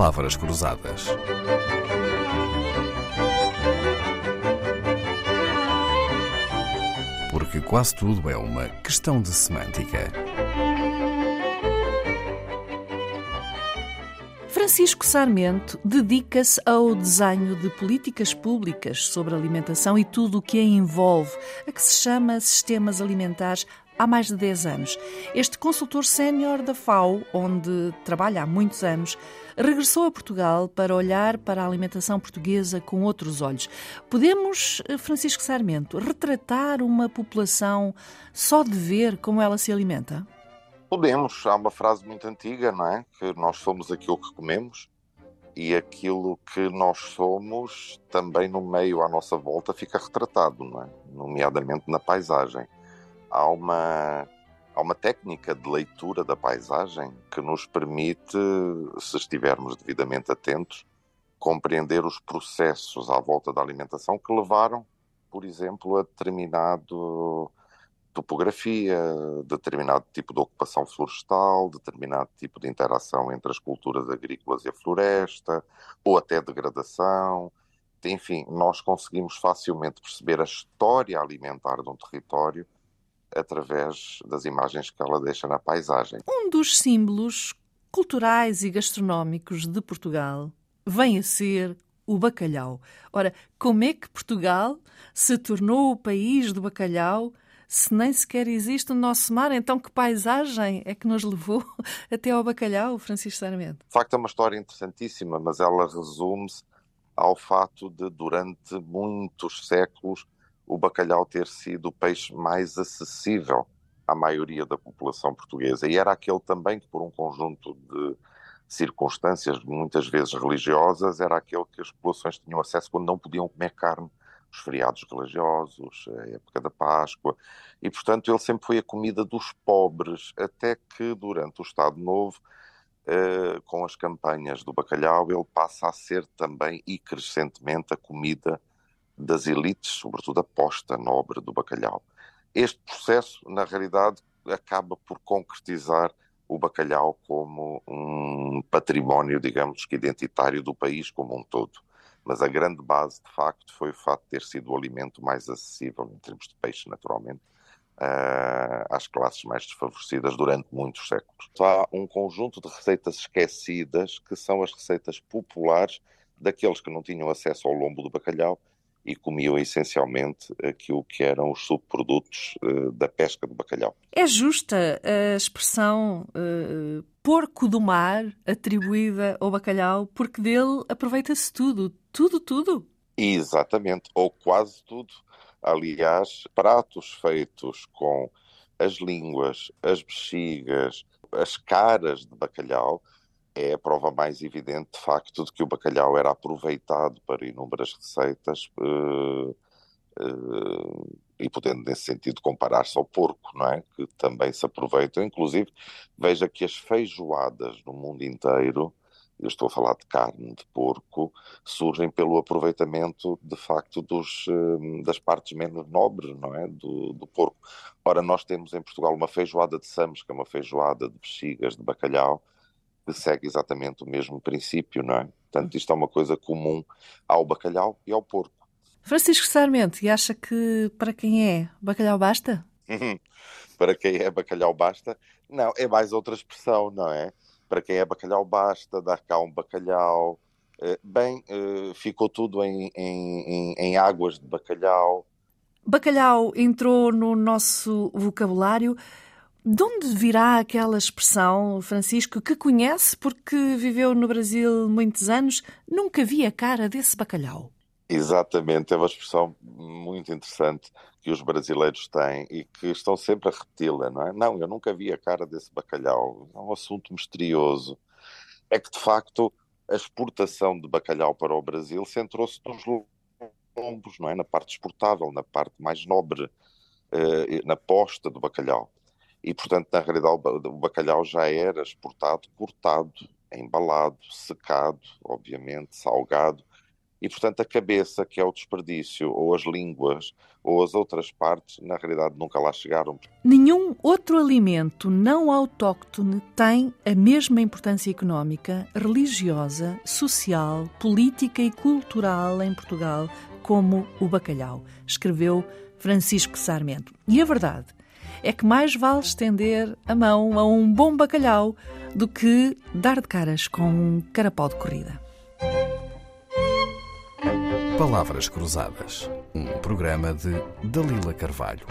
palavras cruzadas. Porque quase tudo é uma questão de semântica. Francisco Sarmento dedica-se ao desenho de políticas públicas sobre alimentação e tudo o que a envolve, a que se chama sistemas alimentares há mais de 10 anos. Este consultor sénior da FAO, onde trabalha há muitos anos, regressou a Portugal para olhar para a alimentação portuguesa com outros olhos. Podemos, eh, Francisco Sarmento, retratar uma população só de ver como ela se alimenta? Podemos. Há uma frase muito antiga, não é? Que nós somos aquilo que comemos e aquilo que nós somos também no meio à nossa volta fica retratado, não é? Nomeadamente na paisagem há uma, há uma técnica de leitura da paisagem que nos permite, se estivermos devidamente atentos, compreender os processos à volta da alimentação que levaram, por exemplo, a determinado topografia, determinado tipo de ocupação florestal, determinado tipo de interação entre as culturas agrícolas e a floresta, ou até degradação. Enfim, nós conseguimos facilmente perceber a história alimentar de um território através das imagens que ela deixa na paisagem. Um dos símbolos culturais e gastronómicos de Portugal vem a ser o bacalhau. Ora, como é que Portugal se tornou o país do bacalhau se nem sequer existe o nosso mar? Então, que paisagem é que nos levou até ao bacalhau, Francisco Sarmento? De facto, é uma história interessantíssima, mas ela resume-se ao fato de, durante muitos séculos, o bacalhau ter sido o peixe mais acessível à maioria da população portuguesa. E era aquele também que, por um conjunto de circunstâncias, muitas vezes religiosas, era aquele que as populações tinham acesso quando não podiam comer carne. Os feriados religiosos, a época da Páscoa. E, portanto, ele sempre foi a comida dos pobres, até que, durante o Estado Novo, eh, com as campanhas do bacalhau, ele passa a ser também e crescentemente a comida das elites, sobretudo a posta nobre do bacalhau. Este processo, na realidade, acaba por concretizar o bacalhau como um património, digamos que identitário do país como um todo. Mas a grande base, de facto, foi o fato de ter sido o alimento mais acessível, em termos de peixe, naturalmente, uh, às classes mais desfavorecidas durante muitos séculos. Há um conjunto de receitas esquecidas que são as receitas populares daqueles que não tinham acesso ao lombo do bacalhau e comiam essencialmente aquilo que eram os subprodutos uh, da pesca do bacalhau. É justa a expressão uh, porco do mar atribuída ao bacalhau, porque dele aproveita-se tudo, tudo, tudo? Exatamente, ou quase tudo. Aliás, pratos feitos com as línguas, as bexigas, as caras de bacalhau é a prova mais evidente, de facto, de que o bacalhau era aproveitado para inúmeras receitas uh, uh, e podendo, nesse sentido, comparar-se ao porco, não é? Que também se aproveita. Inclusive, veja que as feijoadas no mundo inteiro, eu estou a falar de carne de porco, surgem pelo aproveitamento, de facto, dos, uh, das partes menos nobres, não é? Do, do porco. Ora, nós temos em Portugal uma feijoada de samos, que é uma feijoada de bexigas de bacalhau, que segue exatamente o mesmo princípio, não é? Portanto, isto é uma coisa comum ao bacalhau e ao porco. Francisco Sarmento, e acha que para quem é bacalhau basta? para quem é bacalhau basta? Não, é mais outra expressão, não é? Para quem é bacalhau basta, dar cá um bacalhau. Eh, bem, eh, ficou tudo em, em, em águas de bacalhau. Bacalhau entrou no nosso vocabulário. De onde virá aquela expressão, Francisco, que conhece porque viveu no Brasil muitos anos, nunca vi a cara desse bacalhau? Exatamente, é uma expressão muito interessante que os brasileiros têm e que estão sempre a repeti-la, não é? Não, eu nunca vi a cara desse bacalhau. É um assunto misterioso. É que, de facto, a exportação de bacalhau para o Brasil centrou-se nos lombos, não é? Na parte exportável, na parte mais nobre, eh, na posta do bacalhau e, portanto, na realidade, o bacalhau já era exportado cortado, embalado, secado, obviamente, salgado, e, portanto, a cabeça, que é o desperdício, ou as línguas, ou as outras partes, na realidade nunca lá chegaram. Nenhum outro alimento não autóctone tem a mesma importância económica, religiosa, social, política e cultural em Portugal como o bacalhau, escreveu Francisco Sarmento. E a verdade é que mais vale estender a mão a um bom bacalhau do que dar de caras com um carapau de corrida. Palavras Cruzadas, um programa de Dalila Carvalho.